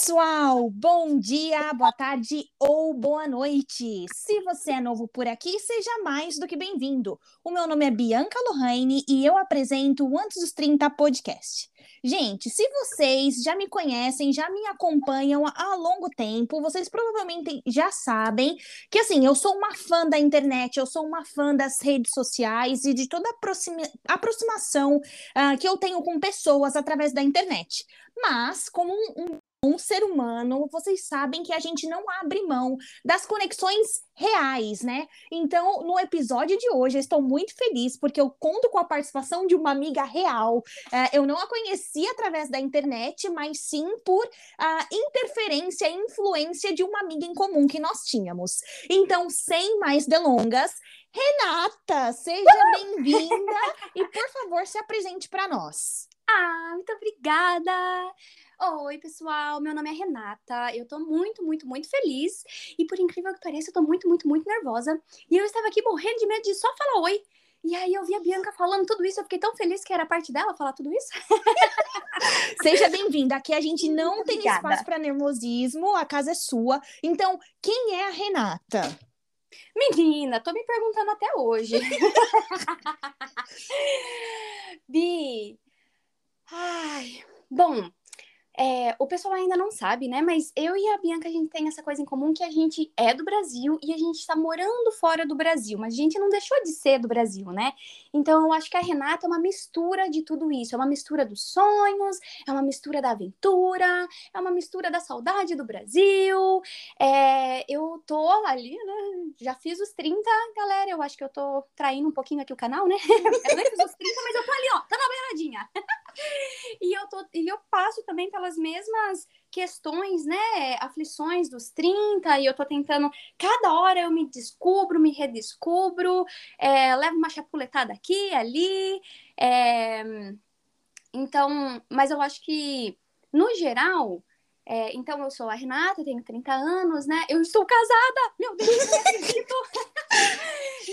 pessoal! Bom dia, boa tarde ou boa noite! Se você é novo por aqui, seja mais do que bem-vindo. O meu nome é Bianca Lohane e eu apresento o Antes dos 30 podcast. Gente, se vocês já me conhecem, já me acompanham há longo tempo, vocês provavelmente já sabem que, assim, eu sou uma fã da internet, eu sou uma fã das redes sociais e de toda a aproxima aproximação uh, que eu tenho com pessoas através da internet. Mas, como um, um ser humano, vocês sabem que a gente não abre mão das conexões reais, né? Então, no episódio de hoje, eu estou muito feliz porque eu conto com a participação de uma amiga real. É, eu não a conheci através da internet, mas sim por a interferência e influência de uma amiga em comum que nós tínhamos. Então, sem mais delongas, Renata, seja bem-vinda e, por favor, se apresente para nós. Ah, muito obrigada! Oi, pessoal, meu nome é Renata. Eu tô muito, muito, muito feliz. E por incrível que pareça, eu tô muito, muito, muito nervosa. E eu estava aqui morrendo de medo de só falar oi. E aí eu vi a Bianca falando tudo isso, eu fiquei tão feliz que era parte dela falar tudo isso. Seja bem-vinda. Aqui a gente não tem Obrigada. espaço para nervosismo, a casa é sua. Então, quem é a Renata? Menina, tô me perguntando até hoje. Bi. Ai, bom, é, o pessoal ainda não sabe, né? Mas eu e a Bianca, a gente tem essa coisa em comum que a gente é do Brasil e a gente está morando fora do Brasil, mas a gente não deixou de ser do Brasil, né? Então eu acho que a Renata é uma mistura de tudo isso. É uma mistura dos sonhos, é uma mistura da aventura, é uma mistura da saudade do Brasil. É, eu tô ali, né? Já fiz os 30, galera. Eu acho que eu tô traindo um pouquinho aqui o canal, né? Eu nem fiz os 30, mas eu tô ali, ó, tá na beiradinha. e, eu tô, e eu passo também pelas mesmas questões, né, aflições dos 30, e eu tô tentando, cada hora eu me descubro, me redescubro, é, levo uma chapuletada aqui, ali, é, então, mas eu acho que, no geral, é, então eu sou a Renata, tenho 30 anos, né, eu estou casada, meu Deus, eu acredito!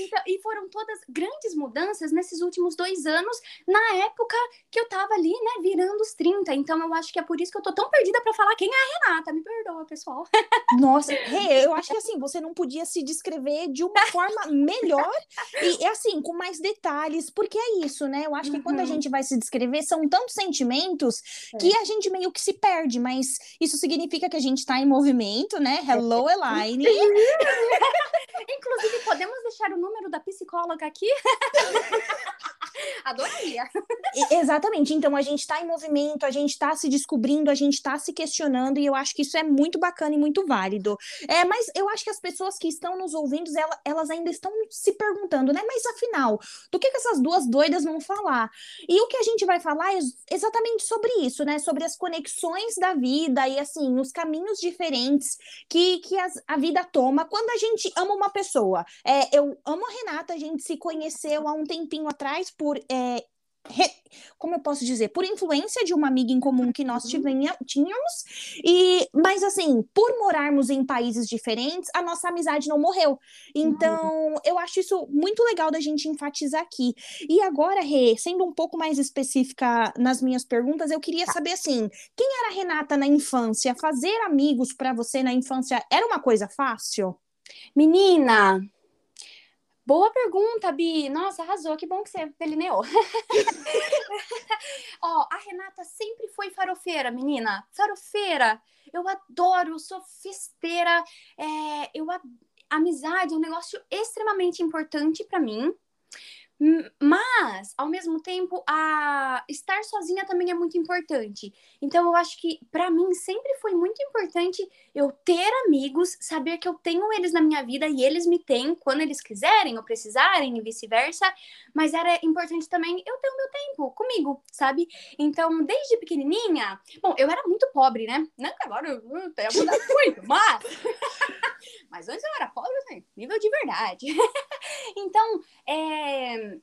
Então, e foram todas grandes mudanças nesses últimos dois anos, na época que eu tava ali, né, virando os 30. Então eu acho que é por isso que eu tô tão perdida para falar quem é a Renata. Me perdoa, pessoal. Nossa, hey, eu acho que assim, você não podia se descrever de uma forma melhor e assim, com mais detalhes, porque é isso, né? Eu acho que uhum. quando a uhum. gente vai se descrever, são tantos sentimentos é. que a gente meio que se perde, mas isso significa que a gente tá em movimento, né? Hello, Elaine. Inclusive, podemos deixar o número da psicóloga aqui? Adoraria. Exatamente. Então a gente está em movimento, a gente está se descobrindo, a gente está se questionando, e eu acho que isso é muito bacana e muito válido. É, mas eu acho que as pessoas que estão nos ouvindo, elas ainda estão se perguntando, né? Mas afinal, do que, que essas duas doidas vão falar? E o que a gente vai falar é exatamente sobre isso, né? Sobre as conexões da vida e assim, os caminhos diferentes que, que as, a vida toma quando a gente ama uma pessoa. É, eu amo a Renata, a gente se conheceu há um tempinho atrás por é, Re, como eu posso dizer, por influência de uma amiga em comum que nós uhum. tínhamos, e mas assim, por morarmos em países diferentes, a nossa amizade não morreu. Então, eu acho isso muito legal da gente enfatizar aqui. E agora, Rê, sendo um pouco mais específica nas minhas perguntas, eu queria tá. saber assim, quem era a Renata na infância? Fazer amigos para você na infância era uma coisa fácil? Menina, Boa pergunta, Bi. Nossa, arrasou. Que bom que você delineou. Ó, a Renata sempre foi farofeira, menina. Farofeira. Eu adoro, eu sou festeira. É, eu, amizade é um negócio extremamente importante para mim. Mas, ao mesmo tempo, a estar sozinha também é muito importante. Então, eu acho que para mim sempre foi muito importante eu ter amigos, saber que eu tenho eles na minha vida e eles me têm quando eles quiserem ou precisarem e vice-versa. Mas era importante também eu ter o meu tempo comigo, sabe? Então, desde pequenininha, bom, eu era muito pobre, né? Não que agora eu tenho muito, mas mas antes eu era pobre, assim, nível de verdade. então, é,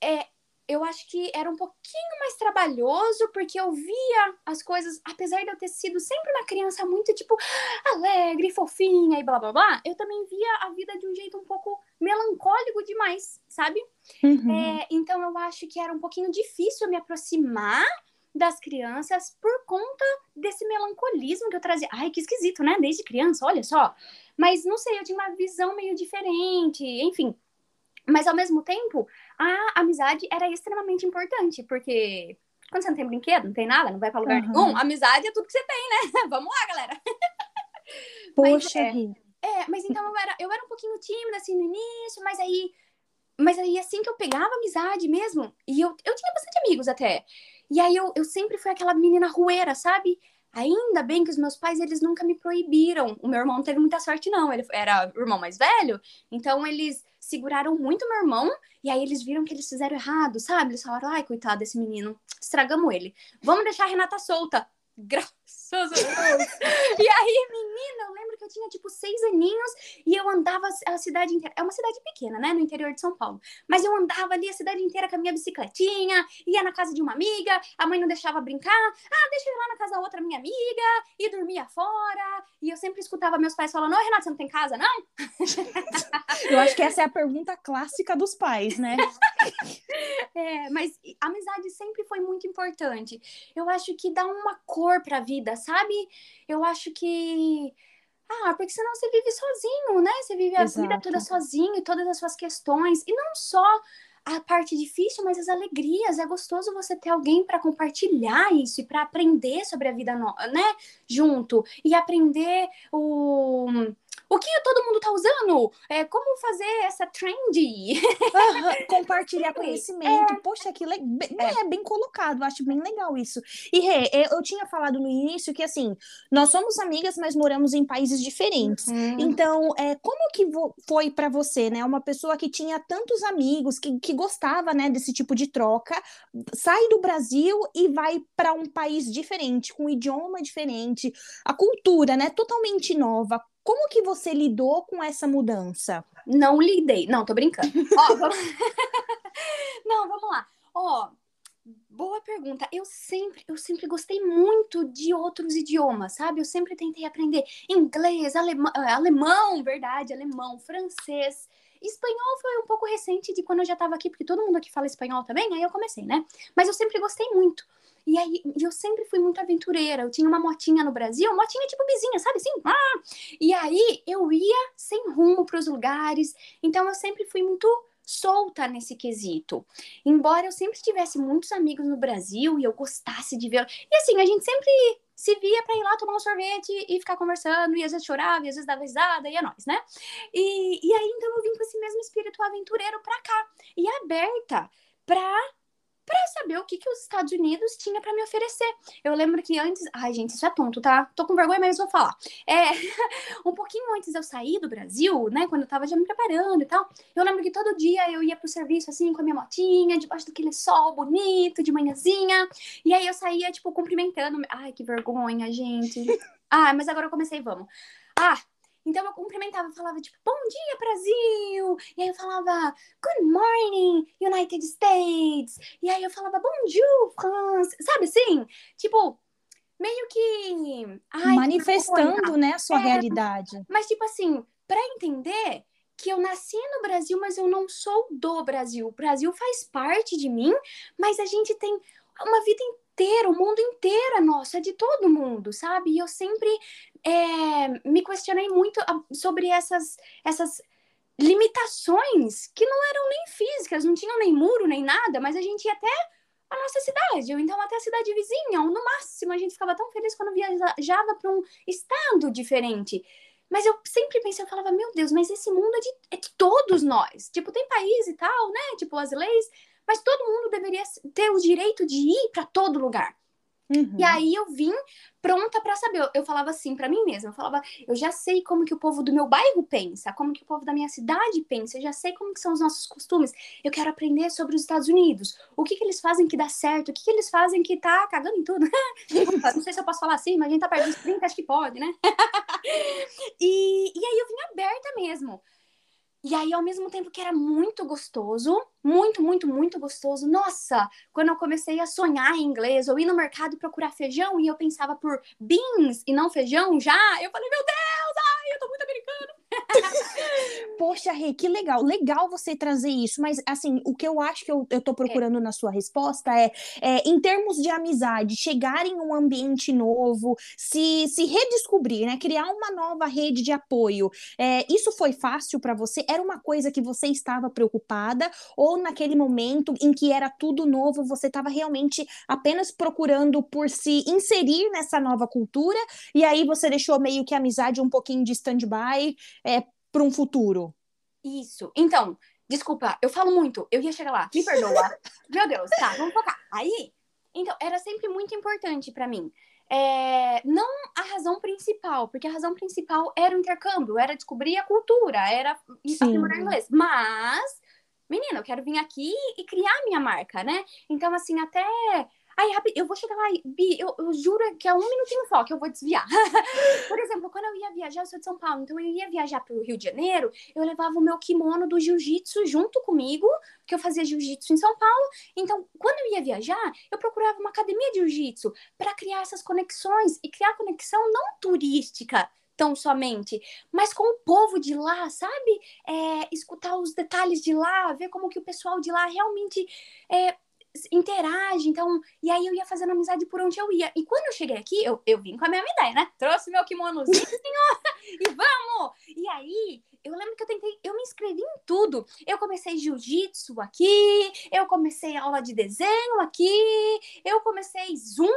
é, eu acho que era um pouquinho mais trabalhoso, porque eu via as coisas, apesar de eu ter sido sempre uma criança muito, tipo, alegre, fofinha e blá blá blá, eu também via a vida de um jeito um pouco melancólico demais, sabe? Uhum. É, então eu acho que era um pouquinho difícil me aproximar das crianças por conta desse melancolismo que eu trazia. Ai, que esquisito, né? Desde criança, olha só. Mas não sei, eu tinha uma visão meio diferente, enfim. Mas ao mesmo tempo, a amizade era extremamente importante, porque quando você não tem brinquedo, não tem nada, não vai para lugar uhum. nenhum, amizade é tudo que você tem, né? Vamos lá, galera. Poxa, mas, é, é, mas então eu era, eu era um pouquinho tímida assim no início, mas aí mas aí assim que eu pegava amizade mesmo, e eu, eu tinha bastante amigos até. E aí eu, eu sempre fui aquela menina rueira, sabe? Ainda bem que os meus pais, eles nunca me proibiram. O meu irmão não teve muita sorte, não. Ele era o irmão mais velho. Então, eles seguraram muito meu irmão. E aí, eles viram que eles fizeram errado, sabe? Eles falaram, ai, coitado desse menino. Estragamos ele. Vamos deixar a Renata solta. Graças a Deus. e aí, menina, eu que eu tinha tipo seis aninhos e eu andava a cidade inteira. É uma cidade pequena, né? No interior de São Paulo. Mas eu andava ali a cidade inteira com a minha bicicletinha, ia na casa de uma amiga, a mãe não deixava brincar. Ah, deixa eu ir lá na casa da outra minha amiga, e dormia fora. E eu sempre escutava meus pais falando: Oi, Renato, você não tem casa, não? eu acho que essa é a pergunta clássica dos pais, né? é, mas amizade sempre foi muito importante. Eu acho que dá uma cor pra vida, sabe? Eu acho que. Ah, porque senão você vive sozinho, né? Você vive a Exato. vida toda sozinho, todas as suas questões. E não só a parte difícil, mas as alegrias. É gostoso você ter alguém para compartilhar isso e para aprender sobre a vida, né? Junto. E aprender o o que todo mundo tá usando? É, como fazer essa trend? Uhum, compartilhar conhecimento. É. Poxa, que legal. É. é. bem colocado, acho bem legal isso. E Rê, eu tinha falado no início que assim, nós somos amigas, mas moramos em países diferentes. Uhum. Então, é, como que foi para você, né? Uma pessoa que tinha tantos amigos, que, que gostava, né, desse tipo de troca, sai do Brasil e vai para um país diferente, com um idioma diferente, a cultura, né, totalmente nova. Como que você lidou com essa mudança? Não lidei. Não, tô brincando. Ó, vamos... Não, vamos lá. Ó, boa pergunta. Eu sempre, eu sempre gostei muito de outros idiomas, sabe? Eu sempre tentei aprender inglês, alemão, eh, alemão, verdade, alemão, francês. Espanhol foi um pouco recente de quando eu já tava aqui, porque todo mundo aqui fala espanhol também, aí eu comecei, né? Mas eu sempre gostei muito. E aí, eu sempre fui muito aventureira. Eu tinha uma motinha no Brasil, motinha tipo vizinha, sabe assim? Ah! E aí, eu ia sem rumo para os lugares. Então, eu sempre fui muito solta nesse quesito. Embora eu sempre tivesse muitos amigos no Brasil e eu gostasse de ver. E assim, a gente sempre se via para ir lá tomar um sorvete e ficar conversando, e às vezes chorava, e às vezes dava risada, e é nóis, né? E, e aí, então, eu vim com esse mesmo espírito aventureiro pra cá, e aberta pra para saber o que, que os Estados Unidos tinha para me oferecer. Eu lembro que antes. Ai, gente, isso é tonto, tá? Tô com vergonha, mas vou falar. É, um pouquinho antes de eu sair do Brasil, né? Quando eu tava já me preparando e tal, eu lembro que todo dia eu ia pro serviço assim, com a minha motinha, debaixo daquele sol bonito, de manhãzinha. E aí eu saía, tipo, cumprimentando. Ai, que vergonha, gente. Ah, mas agora eu comecei, vamos. Ah, então eu cumprimentava, falava tipo, bom dia, Brasil! E aí eu falava, good morning, United States! E aí eu falava, bonjour, France! Sabe assim? Tipo, meio que. Ai, Manifestando, né, a sua é, realidade. Mas, tipo assim, para entender que eu nasci no Brasil, mas eu não sou do Brasil. O Brasil faz parte de mim, mas a gente tem uma vida inteira, o mundo inteiro é nosso, é de todo mundo, sabe? E eu sempre é, me questionei muito ah, sobre essas, essas limitações que não eram nem físicas, não tinham nem muro, nem nada, mas a gente ia até a nossa cidade, ou então até a cidade vizinha, ou no máximo a gente ficava tão feliz quando viajava para um estado diferente. Mas eu sempre pensei, eu falava, meu Deus, mas esse mundo é de, é de todos nós. Tipo, tem país e tal, né? Tipo, as leis, mas todo mundo deveria ter o direito de ir para todo lugar. Uhum. E aí eu vim pronta para saber. Eu falava assim para mim mesma, eu falava, eu já sei como que o povo do meu bairro pensa, como que o povo da minha cidade pensa, eu já sei como que são os nossos costumes. Eu quero aprender sobre os Estados Unidos. O que que eles fazem que dá certo? O que que eles fazem que tá cagando em tudo? Não sei se eu posso falar assim, mas a gente tá perto dos 30, acho que pode, né? e, e aí eu vim aberta mesmo. E aí, ao mesmo tempo que era muito gostoso, muito, muito, muito gostoso. Nossa, quando eu comecei a sonhar em inglês, ou ir no mercado procurar feijão e eu pensava por beans e não feijão já, eu falei, meu Deus, ai, eu tô muito americano. Poxa, Rê, que legal. Legal você trazer isso, mas assim, o que eu acho que eu, eu tô procurando é. na sua resposta é, é, em termos de amizade, chegar em um ambiente novo, se, se redescobrir, né? Criar uma nova rede de apoio. É, isso foi fácil para você? Era uma coisa que você estava preocupada? Ou naquele momento em que era tudo novo, você estava realmente apenas procurando por se inserir nessa nova cultura? E aí você deixou meio que a amizade um pouquinho de stand-by é, para um futuro? Isso. Então, desculpa, eu falo muito, eu ia chegar lá, me perdoa. Meu Deus, tá, vamos focar. Aí, então, era sempre muito importante para mim. É, não a razão principal, porque a razão principal era o intercâmbio, era descobrir a cultura, era aprimorar inglês. Mas, menina, eu quero vir aqui e criar minha marca, né? Então, assim, até Aí, eu vou chegar lá, Bi, eu, eu, juro que é um minutinho só que eu vou desviar. Por exemplo, quando eu ia viajar, eu sou de São Paulo, então eu ia viajar para o Rio de Janeiro, eu levava o meu kimono do jiu-jitsu junto comigo, que eu fazia jiu-jitsu em São Paulo. Então, quando eu ia viajar, eu procurava uma academia de jiu-jitsu para criar essas conexões e criar conexão não turística, tão somente, mas com o povo de lá, sabe? É, escutar os detalhes de lá, ver como que o pessoal de lá realmente é, interage, então, e aí eu ia fazendo amizade por onde eu ia. E quando eu cheguei aqui, eu, eu vim com a mesma ideia, né? Trouxe meu kimonozinho, e vamos! E aí, eu lembro que eu tentei, eu me inscrevi em tudo. Eu comecei jiu-jitsu aqui, eu comecei aula de desenho aqui, eu comecei zumba,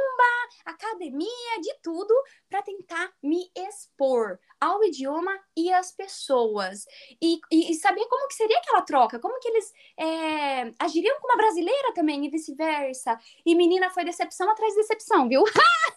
academia, de tudo, para tentar me expor ao idioma e às pessoas. E, e, e, saber como que seria aquela troca, como que eles é, agiriam com uma brasileira também e vice-versa. E menina, foi decepção atrás de decepção, viu?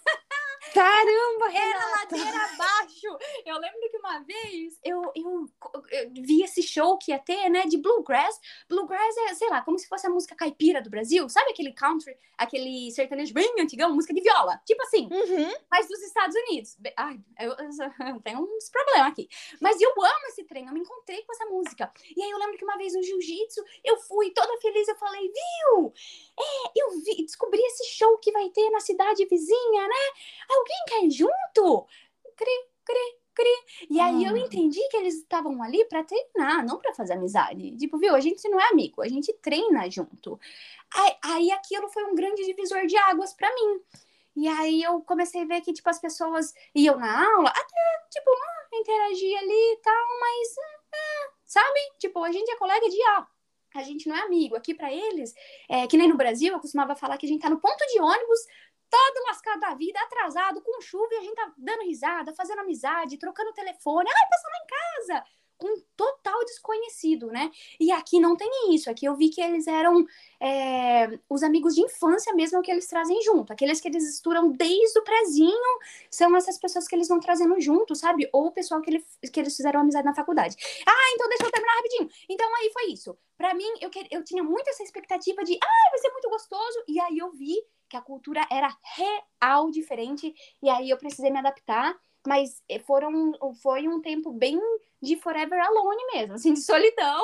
Caramba, Era ladeira abaixo. Eu lembro que uma vez eu, eu, eu, vi esse show que ia ter, né, de bluegrass. Bluegrass é, sei lá, como se fosse a música caipira do Brasil. Sabe aquele country, aquele sertanejo bem antigão, música de viola? Tipo assim, uhum. mas dos Estados Unidos. Ai, eu, eu, tenho uns problemas aqui. Mas eu amo esse trem, eu me encontrei com essa música. E aí eu lembro que uma vez no jiu-jitsu, eu fui toda feliz, eu falei, viu? É, eu vi, descobri esse show que vai ter na cidade vizinha, né? Alguém quer ir junto? Cri, cri, cri. E aí eu ah. entendi que eles estavam ali para treinar, não para fazer amizade. Tipo, viu? A gente não é amigo, a gente treina junto. Aí, aí aquilo foi um grande divisor de águas para mim. E aí eu comecei a ver que, tipo, as pessoas iam na aula, até, tipo, ah, interagir ali e tal, mas, ah, sabe? Tipo, a gente é colega de aula a gente não é amigo. Aqui para eles, é, que nem no Brasil, eu costumava falar que a gente tá no ponto de ônibus, todo lascado da vida, atrasado, com chuva, e a gente tá dando risada, fazendo amizade, trocando telefone. Ai, passa lá em casa! Um total desconhecido, né? E aqui não tem isso. Aqui eu vi que eles eram é, os amigos de infância mesmo que eles trazem junto. Aqueles que eles misturam desde o prezinho são essas pessoas que eles vão trazendo junto, sabe? Ou o pessoal que, ele, que eles fizeram amizade na faculdade. Ah, então deixa eu terminar rapidinho. Então aí foi isso. Para mim, eu, eu tinha muito essa expectativa de, ah, vai ser muito gostoso. E aí eu vi que a cultura era real diferente e aí eu precisei me adaptar, mas eh, foram foi um tempo bem de Forever Alone mesmo, assim, de solidão.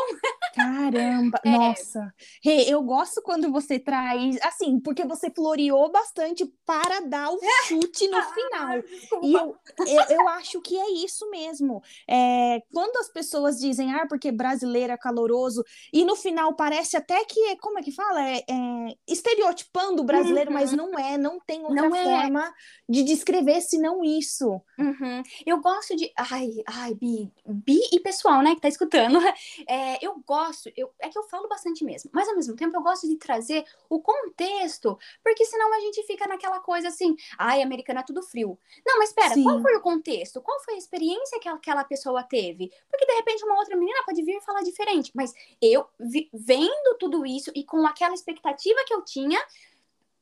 Caramba, é. nossa. Hey, eu gosto quando você traz, assim, porque você floreou bastante para dar o chute no final. e eu, eu, eu, acho que é isso mesmo. É, quando as pessoas dizem, ah, porque brasileiro é caloroso, e no final parece até que, como é que fala? É, é estereotipando o brasileiro, uhum. mas não é, não tem outra não é. forma de descrever senão isso. Uhum. Eu gosto de. Ai, ai, Bi, bi e pessoal, né, que tá escutando, é, eu gosto, eu, é que eu falo bastante mesmo, mas ao mesmo tempo eu gosto de trazer o contexto, porque senão a gente fica naquela coisa assim, ai, americano é tudo frio. Não, mas espera, qual foi o contexto? Qual foi a experiência que aquela pessoa teve? Porque de repente uma outra menina pode vir e falar diferente, mas eu, vi, vendo tudo isso e com aquela expectativa que eu tinha,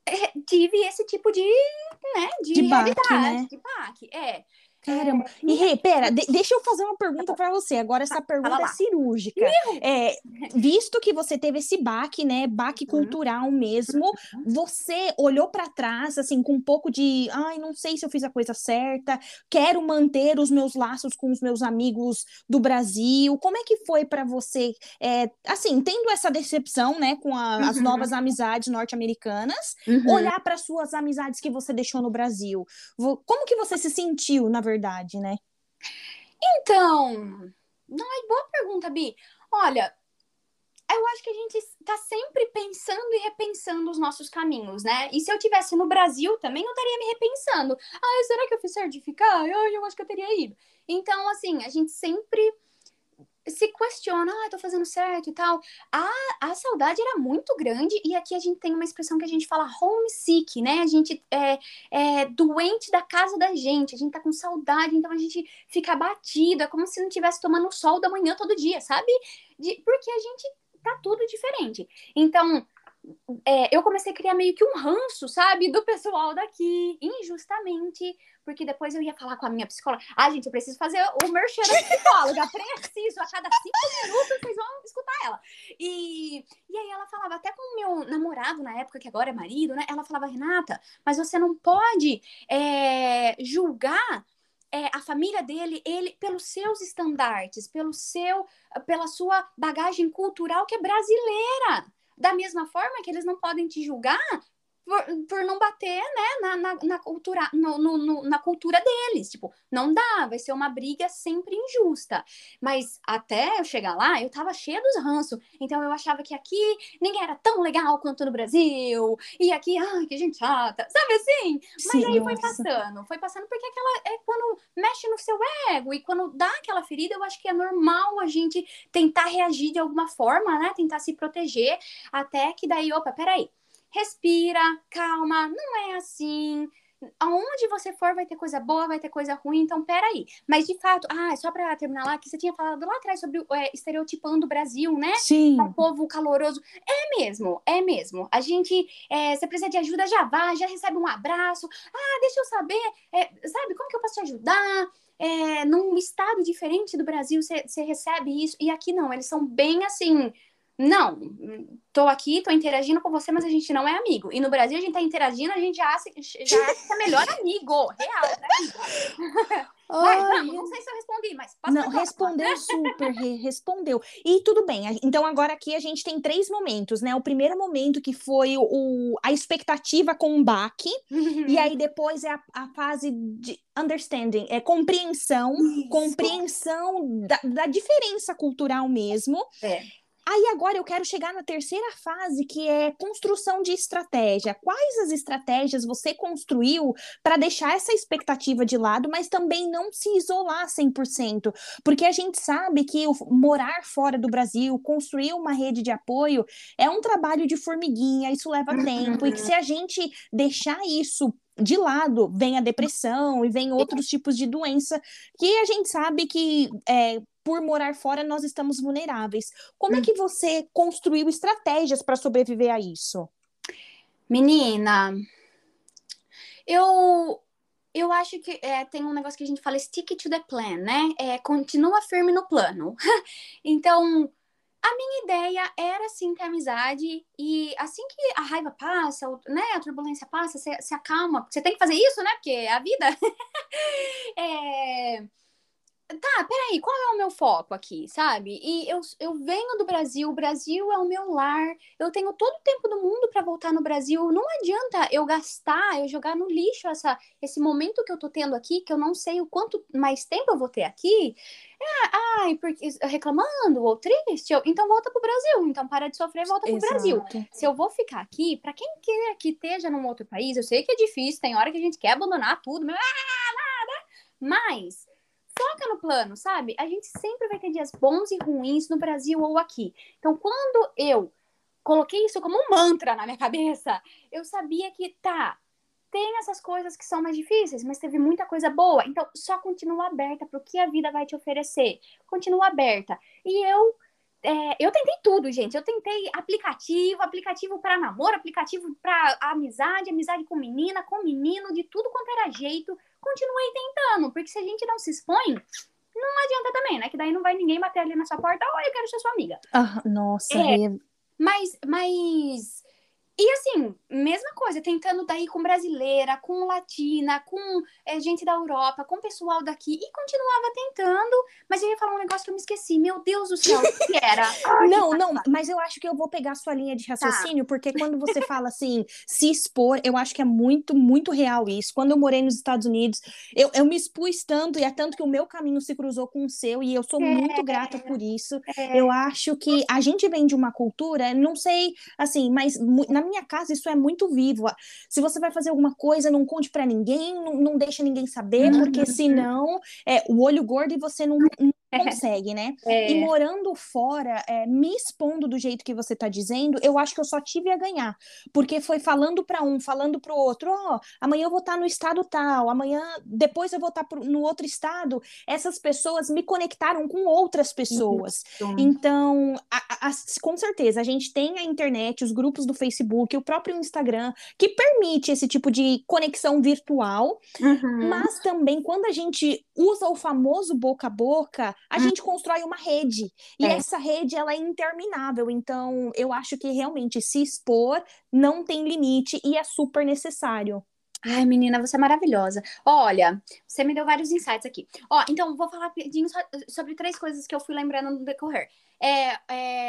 é, tive esse tipo de, né, de, de realidade, baque, né? de baque, é. Caramba. E, Rê, pera, de, deixa eu fazer uma pergunta para você. Agora, essa pergunta é cirúrgica. É, visto que você teve esse baque, né? Baque uhum. cultural mesmo, você olhou para trás, assim, com um pouco de. Ai, não sei se eu fiz a coisa certa, quero manter os meus laços com os meus amigos do Brasil. Como é que foi para você, é, assim, tendo essa decepção, né, com a, uhum. as novas amizades norte-americanas, uhum. olhar para suas amizades que você deixou no Brasil? Como que você se sentiu, na verdade? Verdade, né? Então, Ai, boa pergunta, Bi. Olha, eu acho que a gente está sempre pensando e repensando os nossos caminhos, né? E se eu tivesse no Brasil também, eu estaria me repensando. Ah, será que eu fiz certificar? Ai, eu acho que eu teria ido. Então, assim, a gente sempre se questiona, ah, tô fazendo certo e tal. A, a saudade era muito grande, e aqui a gente tem uma expressão que a gente fala homesick, né? A gente é, é doente da casa da gente, a gente tá com saudade, então a gente fica abatido, é como se não estivesse tomando sol da manhã todo dia, sabe? De, porque a gente tá tudo diferente. Então, é, eu comecei a criar meio que um ranço, sabe, do pessoal daqui, injustamente, porque depois eu ia falar com a minha psicóloga. Ah, gente, eu preciso fazer o merchan da psicóloga, preciso, a cada cinco minutos vocês vão escutar ela. E, e aí ela falava, até com o meu namorado na época, que agora é marido, né, ela falava, Renata, mas você não pode é, julgar é, a família dele, ele pelos seus estandartes, pelo seu, pela sua bagagem cultural que é brasileira. Da mesma forma que eles não podem te julgar por, por não bater, né, na, na, na cultura, no, no, no, na cultura deles. Tipo, não dá, vai ser uma briga sempre injusta. Mas até eu chegar lá, eu tava cheia dos ranços. Então eu achava que aqui ninguém era tão legal quanto no Brasil. E aqui, ai, que gente chata. Sabe assim? Mas Sim, aí foi passando. Foi passando porque aquela é quando mexe no seu ego e quando dá aquela ferida, eu acho que é normal a gente tentar reagir de alguma forma, né? Tentar se proteger. Até que daí, opa, peraí respira, calma, não é assim. Aonde você for vai ter coisa boa, vai ter coisa ruim, então peraí. Mas de fato, ah, só pra terminar lá, que você tinha falado lá atrás sobre é, estereotipando o Brasil, né? Sim. Um povo caloroso. É mesmo, é mesmo. A gente, é, você precisa de ajuda, já vai, já recebe um abraço. Ah, deixa eu saber, é, sabe, como que eu posso te ajudar? É, num estado diferente do Brasil, você recebe isso. E aqui não, eles são bem assim não, tô aqui, tô interagindo com você, mas a gente não é amigo. E no Brasil a gente tá interagindo, a gente já acha, já acha é melhor amigo, real, né? Vai, vamos, não sei se eu respondi, mas Não, respondeu super, respondeu. E tudo bem, então agora aqui a gente tem três momentos, né? O primeiro momento que foi o, a expectativa com o baque, e aí depois é a, a fase de understanding, é compreensão, Isso. compreensão da, da diferença cultural mesmo. É. Aí agora eu quero chegar na terceira fase, que é construção de estratégia. Quais as estratégias você construiu para deixar essa expectativa de lado, mas também não se isolar 100%? Porque a gente sabe que o morar fora do Brasil, construir uma rede de apoio, é um trabalho de formiguinha, isso leva tempo, e que se a gente deixar isso de lado vem a depressão e vem outros tipos de doença que a gente sabe que é, por morar fora, nós estamos vulneráveis. Como é hum. é que você construiu estratégias para sobreviver a isso? Menina, eu eu acho que é, tem um negócio que a gente fala stick to the plan, né? É, continua firme no plano. então, a minha ideia era sim ter amizade e assim que a raiva passa, né, a turbulência passa, você se acalma, você tem que fazer isso, né? Porque é a vida. é tá, peraí, qual é o meu foco aqui, sabe? E eu, eu venho do Brasil, o Brasil é o meu lar, eu tenho todo o tempo do mundo para voltar no Brasil. Não adianta eu gastar, eu jogar no lixo essa, esse momento que eu tô tendo aqui, que eu não sei o quanto mais tempo eu vou ter aqui. É, ai, porque reclamando ou triste, eu, então volta pro Brasil. Então para de sofrer, volta pro Exato. Brasil. Se eu vou ficar aqui, para quem quer que esteja num outro país, eu sei que é difícil, tem hora que a gente quer abandonar tudo, mas, ah, nada. Mas foca no plano, sabe? A gente sempre vai ter dias bons e ruins no Brasil ou aqui. Então, quando eu coloquei isso como um mantra na minha cabeça, eu sabia que tá, tem essas coisas que são mais difíceis, mas teve muita coisa boa. Então, só continua aberta para o que a vida vai te oferecer. Continua aberta. E eu é, eu tentei tudo, gente. Eu tentei aplicativo, aplicativo para namoro, aplicativo para amizade, amizade com menina, com menino, de tudo quanto era jeito continuei tentando, porque se a gente não se expõe, não adianta também, né? Que daí não vai ninguém bater ali na sua porta, oi, eu quero ser sua amiga. Ah, nossa, é, mas, mas. E assim, mesma coisa, tentando daí com brasileira, com latina, com é, gente da Europa, com pessoal daqui, e continuava tentando, mas eu ia falar um negócio que eu me esqueci. Meu Deus do céu, o que era? não, não, mas eu acho que eu vou pegar a sua linha de tá. raciocínio, tá. porque quando você fala assim, se expor, eu acho que é muito, muito real isso. Quando eu morei nos Estados Unidos, eu, eu me expus tanto, e é tanto que o meu caminho se cruzou com o seu, e eu sou é, muito grata por isso. É. Eu acho que a gente vem de uma cultura, não sei, assim, mas na minha casa isso é muito vivo. Se você vai fazer alguma coisa, não conte para ninguém, não, não deixa ninguém saber, uhum. porque senão é o olho gordo e você não, não consegue, né? É. E morando fora, é, me expondo do jeito que você tá dizendo, eu acho que eu só tive a ganhar. Porque foi falando para um, falando para o outro, ó, oh, amanhã eu vou estar tá no estado tal, amanhã, depois eu vou estar tá no outro estado. Essas pessoas me conectaram com outras pessoas. Uhum. Então, a, a, com certeza, a gente tem a internet, os grupos do Facebook, o próprio Instagram, que permite esse tipo de conexão virtual, uhum. mas também quando a gente usa o famoso boca a boca, a hum. gente constrói uma rede. E é. essa rede ela é interminável. Então, eu acho que realmente se expor não tem limite e é super necessário. Ai, menina, você é maravilhosa. Olha, você me deu vários insights aqui. Ó, então, vou falar rapidinho sobre três coisas que eu fui lembrando no decorrer. É,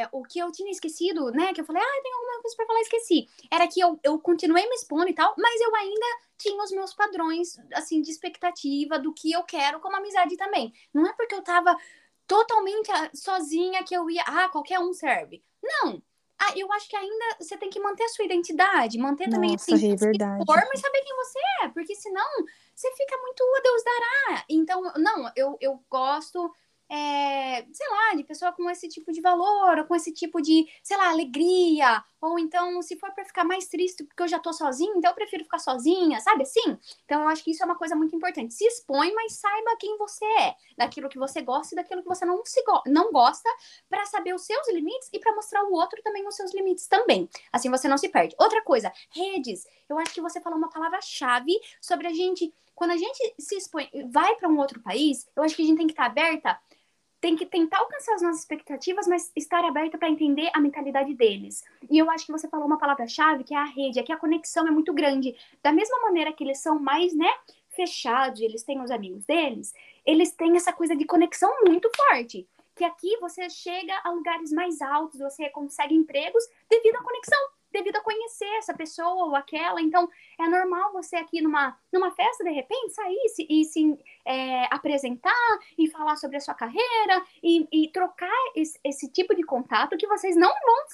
é, o que eu tinha esquecido, né? Que eu falei, ah, tem alguma coisa pra falar, esqueci. Era que eu, eu continuei me expondo e tal, mas eu ainda tinha os meus padrões, assim, de expectativa do que eu quero como amizade também. Não é porque eu tava totalmente ah, sozinha que eu ia, ah, qualquer um serve. Não eu acho que ainda você tem que manter a sua identidade, manter também Nossa, assim, é verdade. For, mas saber quem você é, porque senão você fica muito a Deus dará. Então, não, eu, eu gosto é, sei lá, de pessoa com esse tipo de valor, ou com esse tipo de, sei lá, alegria, ou então, se for para ficar mais triste porque eu já tô sozinha, então eu prefiro ficar sozinha, sabe assim? Então eu acho que isso é uma coisa muito importante. Se expõe, mas saiba quem você é, daquilo que você gosta e daquilo que você não, se go não gosta, para saber os seus limites e para mostrar ao outro também os seus limites também. Assim você não se perde. Outra coisa, redes. Eu acho que você falou uma palavra-chave sobre a gente quando a gente se expõe, vai para um outro país, eu acho que a gente tem que estar aberta tem que tentar alcançar as nossas expectativas, mas estar aberta para entender a mentalidade deles. E eu acho que você falou uma palavra-chave, que é a rede, é que a conexão é muito grande. Da mesma maneira que eles são mais, né, fechados, eles têm os amigos deles, eles têm essa coisa de conexão muito forte. Que aqui você chega a lugares mais altos, você consegue empregos devido à conexão devido a conhecer essa pessoa ou aquela. Então, é normal você aqui numa, numa festa, de repente, sair se, e se é, apresentar e falar sobre a sua carreira e, e trocar esse, esse tipo de contato que vocês não vão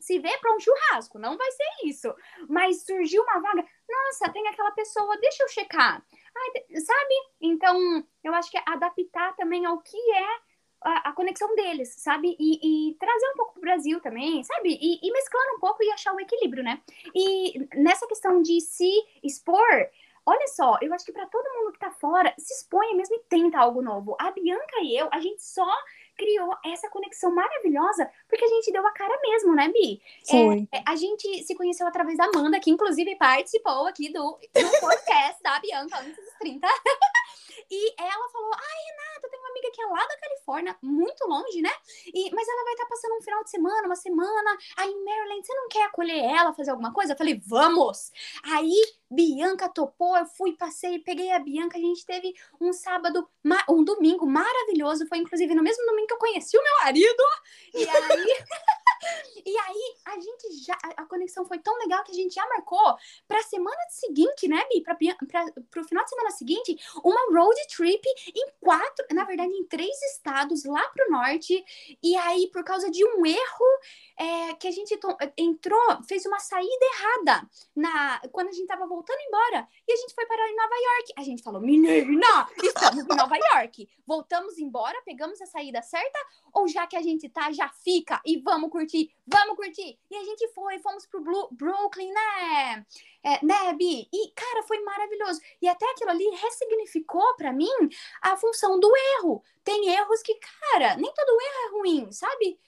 se ver para um churrasco, não vai ser isso. Mas surgiu uma vaga, nossa, tem aquela pessoa, deixa eu checar. Ai, sabe? Então, eu acho que adaptar também ao que é a, a, conexão deles, sabe? E, e, trazer um pouco pro Brasil também, sabe? E, e mesclando um pouco e achar o equilíbrio, né? E nessa questão de se expor, olha só, eu acho que para todo mundo que tá fora, se expõe mesmo e tenta algo novo. A Bianca e eu, a gente só criou essa conexão maravilhosa porque a gente deu a cara mesmo, né, Bi? Foi. É, a gente se conheceu através da Amanda, que inclusive participou aqui do, do podcast da Bianca antes dos 30. e ela falou: Ai, Renata, tem uma amiga que é lá da Califórnia, muito longe, né? E, mas ela vai estar tá passando um final de semana, uma semana aí em Maryland. Você não quer acolher ela, fazer alguma coisa? Eu falei: Vamos! Aí Bianca topou, eu fui, passei, peguei a Bianca, a gente teve um sábado, um domingo maravilhoso, foi inclusive no mesmo domingo que eu conheci o meu marido, e aí... e aí, a gente já. A conexão foi tão legal que a gente já marcou pra semana seguinte, né, Bi? Pra, pra, pro final de semana seguinte, uma road trip em quatro, na verdade, em três estados lá pro norte. E aí, por causa de um erro é, que a gente entrou, fez uma saída errada na, quando a gente tava voltando embora. E a gente foi parar em Nova York. A gente falou, menina, estamos em Nova York. Voltamos embora, pegamos a saída certa, ou já que a gente tá, já fica e vamos curtir, vamos curtir. E a gente foi, fomos pro Blue, Brooklyn, né? É, né, Bi? E, cara, foi maravilhoso. E até aquilo ali ressignificou para mim a função do erro. Tem erros que, cara, nem todo erro é ruim, sabe?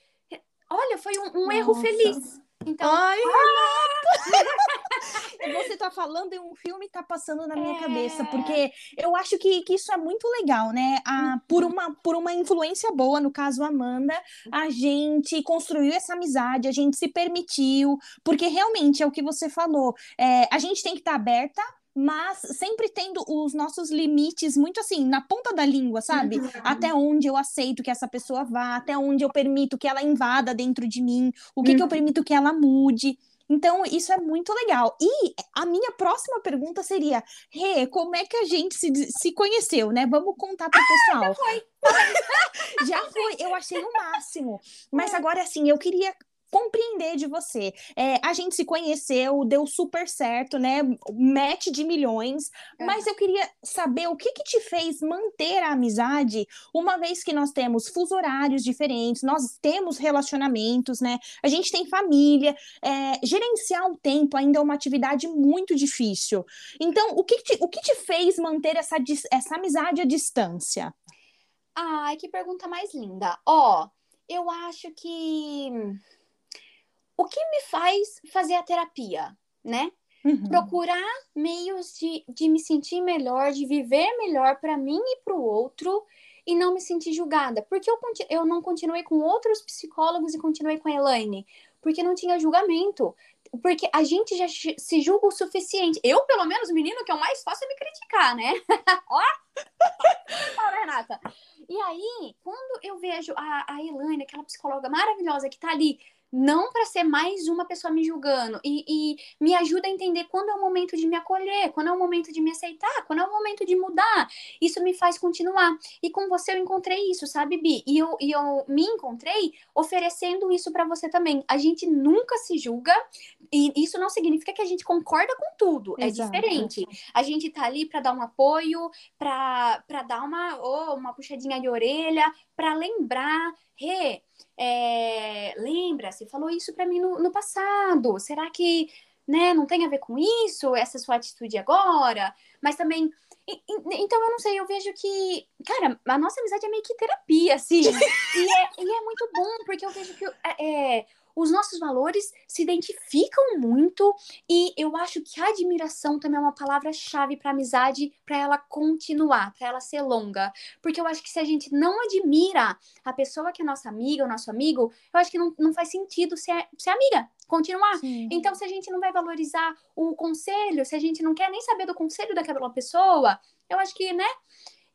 Olha, foi um, um erro feliz. Então, Ai, Renata! Você tá falando em um filme tá passando na minha é... cabeça, porque eu acho que, que isso é muito legal, né? A, por, uma, por uma influência boa, no caso Amanda, a gente construiu essa amizade, a gente se permitiu, porque realmente é o que você falou, é, a gente tem que estar tá aberta mas sempre tendo os nossos limites muito assim, na ponta da língua, sabe? Uhum. Até onde eu aceito que essa pessoa vá, até onde eu permito que ela invada dentro de mim, o que, uhum. que eu uhum. permito que ela mude. Então, isso é muito legal. E a minha próxima pergunta seria: Rê, como é que a gente se, se conheceu, né? Vamos contar para o pessoal. Ah, já foi. já foi, eu achei o máximo. Mas é. agora, assim, eu queria compreender de você. É, a gente se conheceu, deu super certo, né? Match de milhões. É. Mas eu queria saber o que que te fez manter a amizade, uma vez que nós temos fuso horários diferentes, nós temos relacionamentos, né? A gente tem família. É, gerenciar o tempo ainda é uma atividade muito difícil. Então, o que te, o que te fez manter essa, essa amizade à distância? Ai, que pergunta mais linda. Ó, eu acho que o que me faz fazer a terapia, né? Uhum. Procurar meios de, de me sentir melhor, de viver melhor para mim e para o outro e não me sentir julgada. Porque eu, eu não continuei com outros psicólogos e continuei com a Elaine? Porque não tinha julgamento. Porque a gente já se julga o suficiente. Eu, pelo menos, o menino que eu mais faço é me criticar, né? Ó! Olha, Renata. E aí, quando eu vejo a, a Elaine, aquela psicóloga maravilhosa que tá ali não para ser mais uma pessoa me julgando. E, e, me ajuda a entender quando é o momento de me acolher, quando é o momento de me aceitar, quando é o momento de mudar. Isso me faz continuar. E com você eu encontrei isso, sabe, Bi? E eu, e eu me encontrei oferecendo isso para você também. A gente nunca se julga, e isso não significa que a gente concorda com tudo. É Exato. É diferente. A gente tá ali para dar um apoio, para dar uma, oh, uma puxadinha de orelha, para lembrar, Rê, é, lembra, você falou isso para mim no, no passado. Será que né, não tem a ver com isso, essa sua atitude agora? Mas também. Então, eu não sei, eu vejo que, cara, a nossa amizade é meio que terapia, assim. e, é, e é muito bom, porque eu vejo que é, é os nossos valores se identificam muito e eu acho que a admiração também é uma palavra-chave para amizade, para ela continuar, para ela ser longa. Porque eu acho que se a gente não admira a pessoa que é nossa amiga ou nosso amigo, eu acho que não, não faz sentido ser, ser amiga, continuar. Sim. Então, se a gente não vai valorizar o conselho, se a gente não quer nem saber do conselho daquela pessoa, eu acho que, né?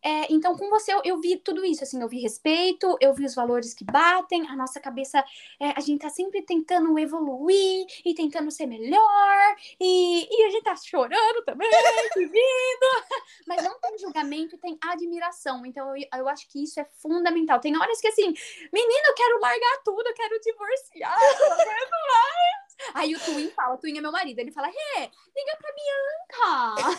É, então, com você, eu, eu, vi tudo isso, assim, eu vi respeito, eu vi os valores que batem, a nossa cabeça, é, a gente tá sempre tentando evoluir e tentando ser melhor, e, e a gente tá chorando também, vivido, mas não tem julgamento, tem admiração, então eu, eu acho que isso é fundamental. Tem horas que, assim, menino, eu quero largar tudo, eu quero divorciar, eu não aguento mais. Aí o Twin fala, o Twin é meu marido, ele fala, Rê, liga pra Bianca.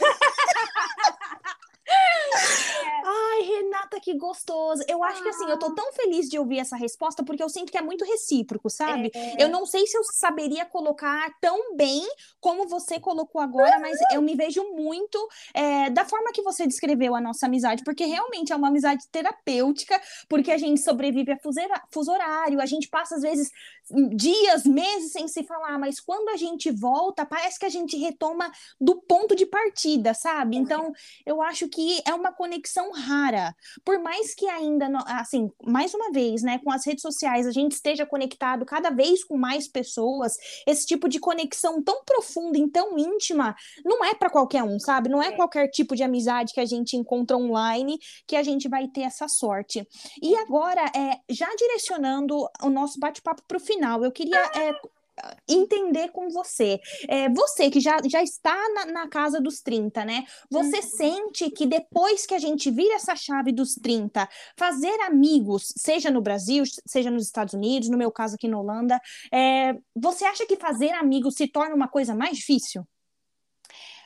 Ai, Renata, que gostoso. Eu acho ah. que assim, eu tô ah. tão feliz de ouvir essa resposta porque eu sinto que é muito recíproco, sabe? É. Eu não sei se eu saberia colocar tão bem como você colocou agora, mas eu me vejo muito é, da forma que você descreveu a nossa amizade, porque realmente é uma amizade terapêutica, porque a gente sobrevive a fuso horário, a gente passa às vezes dias, meses sem se falar, mas quando a gente volta, parece que a gente retoma do ponto de partida, sabe? Então, eu acho que que é uma conexão rara. Por mais que ainda, assim, mais uma vez, né, com as redes sociais, a gente esteja conectado cada vez com mais pessoas, esse tipo de conexão tão profunda e tão íntima não é para qualquer um, sabe? Não é, é qualquer tipo de amizade que a gente encontra online que a gente vai ter essa sorte. E agora, é, já direcionando o nosso bate-papo para o final, eu queria é, entender com você. É, você que já, já está na, na, casa dos 30, né? Você uhum. sente que depois que a gente vira essa chave dos 30, fazer amigos, seja no Brasil, seja nos Estados Unidos, no meu caso aqui na Holanda, é, você acha que fazer amigos se torna uma coisa mais difícil?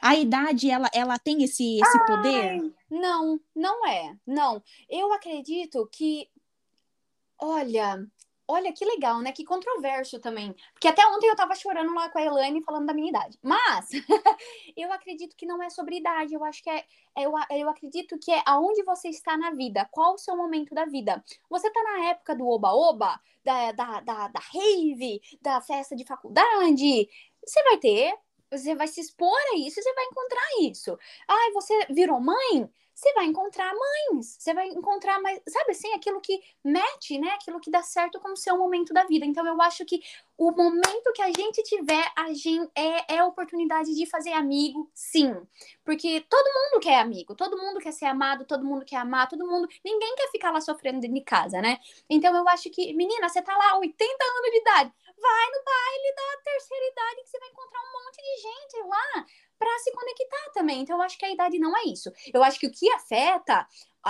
A idade, ela, ela tem esse, esse Ai, poder? Não, não é. Não. Eu acredito que. Olha, olha que legal, né? Que controverso também. Porque até ontem eu tava chorando lá com a Elaine falando da minha idade. Mas eu acredito que não é sobre idade. Eu acho que é. Eu, eu acredito que é aonde você está na vida. Qual o seu momento da vida? Você tá na época do oba-oba, da, da, da, da rave, da festa de faculdade. Você vai ter. Você vai se expor a isso você vai encontrar isso. Ai, você virou mãe? Você vai encontrar mães, você vai encontrar mais, sabe assim, aquilo que mete, né? Aquilo que dá certo com o seu momento da vida. Então eu acho que o momento que a gente tiver, a gente é, é a oportunidade de fazer amigo, sim. Porque todo mundo quer amigo, todo mundo quer ser amado, todo mundo quer amar, todo mundo. Ninguém quer ficar lá sofrendo dentro de casa, né? Então eu acho que, menina, você tá lá, 80 anos de idade, vai no baile da terceira idade que você vai encontrar um monte de gente lá para se conectar também. Então, eu acho que a idade não é isso. Eu acho que o que afeta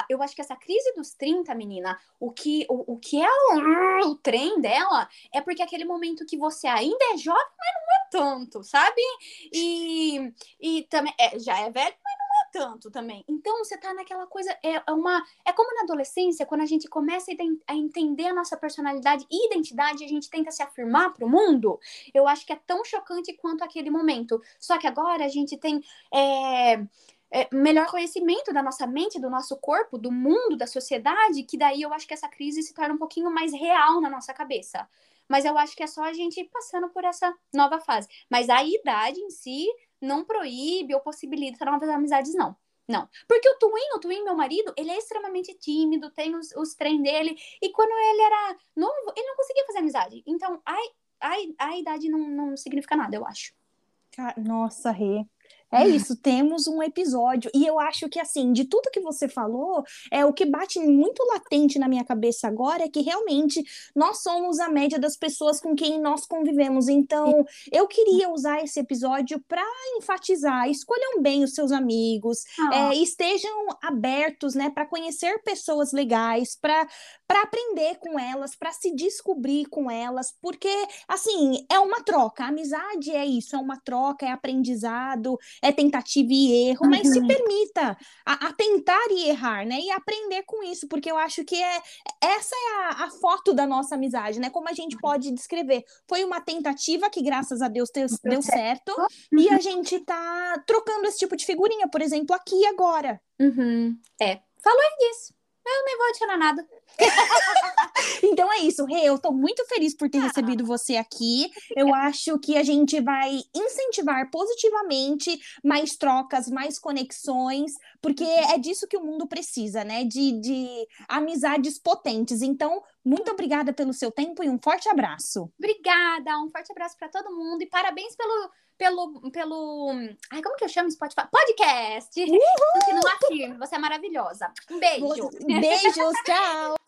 eu acho que essa crise dos 30, menina, o que, o, o que é o, o trem dela é porque aquele momento que você ainda é jovem, mas não é tanto, sabe? E, e também é, já é velho, mas tanto também. Então, você tá naquela coisa. É, é uma. É como na adolescência, quando a gente começa a entender a nossa personalidade e identidade, a gente tenta se afirmar pro mundo. Eu acho que é tão chocante quanto aquele momento. Só que agora a gente tem. É, é, melhor conhecimento da nossa mente, do nosso corpo, do mundo, da sociedade, que daí eu acho que essa crise se torna um pouquinho mais real na nossa cabeça. Mas eu acho que é só a gente passando por essa nova fase. Mas a idade em si não proíbe ou possibilita novas amizades, não. Não. Porque o Twin, o Twin, meu marido, ele é extremamente tímido, tem os, os trem dele. E quando ele era novo, ele não conseguia fazer amizade. Então, a, a, a idade não, não significa nada, eu acho. Nossa, Rê. É isso, temos um episódio. E eu acho que, assim, de tudo que você falou, é o que bate muito latente na minha cabeça agora é que realmente nós somos a média das pessoas com quem nós convivemos. Então, eu queria usar esse episódio para enfatizar: escolham bem os seus amigos, ah. é, estejam abertos, né, para conhecer pessoas legais, para aprender com elas, para se descobrir com elas, porque, assim, é uma troca. A amizade é isso, é uma troca, é aprendizado é tentativa e erro, mas se permita a, a, tentar e errar, né? E aprender com isso, porque eu acho que é essa é a, a, foto da nossa amizade, né? Como a gente pode descrever. Foi uma tentativa que, graças a Deus, deu, deu certo, e a gente tá trocando esse tipo de figurinha, por exemplo, aqui agora. Uhum. É. Falou disso. Eu nem vou adicionar nada. então é isso, Rê. Eu tô muito feliz por ter ah. recebido você aqui. Eu acho que a gente vai incentivar positivamente mais trocas, mais conexões, porque é disso que o mundo precisa, né? De, de amizades potentes. Então, muito obrigada pelo seu tempo e um forte abraço. Obrigada, um forte abraço para todo mundo e parabéns pelo pelo. pelo ai, como que eu chamo Spotify? Podcast! Continua firme, você é maravilhosa. Um beijo. Beijos, tchau.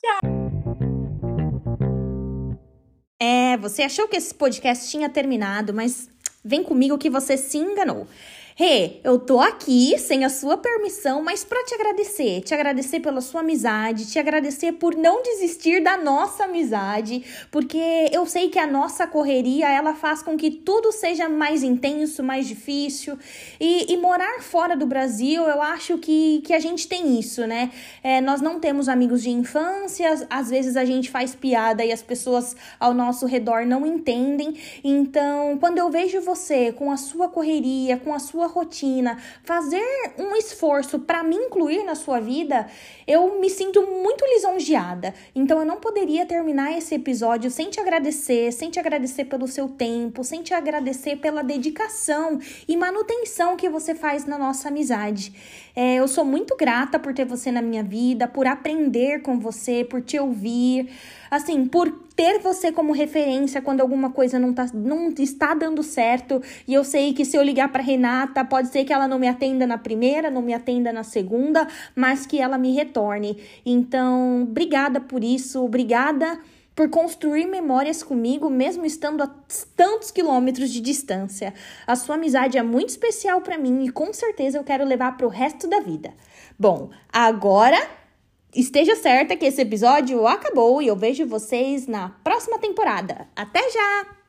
É, você achou que esse podcast tinha terminado, mas vem comigo que você se enganou. Rê, hey, eu tô aqui sem a sua permissão, mas para te agradecer, te agradecer pela sua amizade, te agradecer por não desistir da nossa amizade, porque eu sei que a nossa correria ela faz com que tudo seja mais intenso, mais difícil. E, e morar fora do Brasil, eu acho que, que a gente tem isso, né? É, nós não temos amigos de infância, às vezes a gente faz piada e as pessoas ao nosso redor não entendem. Então, quando eu vejo você com a sua correria, com a sua sua rotina, fazer um esforço para me incluir na sua vida, eu me sinto muito lisonjeada. Então eu não poderia terminar esse episódio sem te agradecer, sem te agradecer pelo seu tempo, sem te agradecer pela dedicação e manutenção que você faz na nossa amizade. É, eu sou muito grata por ter você na minha vida, por aprender com você, por te ouvir assim, por ter você como referência quando alguma coisa não, tá, não está dando certo. E eu sei que se eu ligar para Renata, pode ser que ela não me atenda na primeira, não me atenda na segunda, mas que ela me retorne. Então, obrigada por isso, obrigada por construir memórias comigo, mesmo estando a tantos quilômetros de distância. A sua amizade é muito especial para mim e com certeza eu quero levar para o resto da vida. Bom, agora esteja certa que esse episódio acabou e eu vejo vocês na próxima temporada. Até já!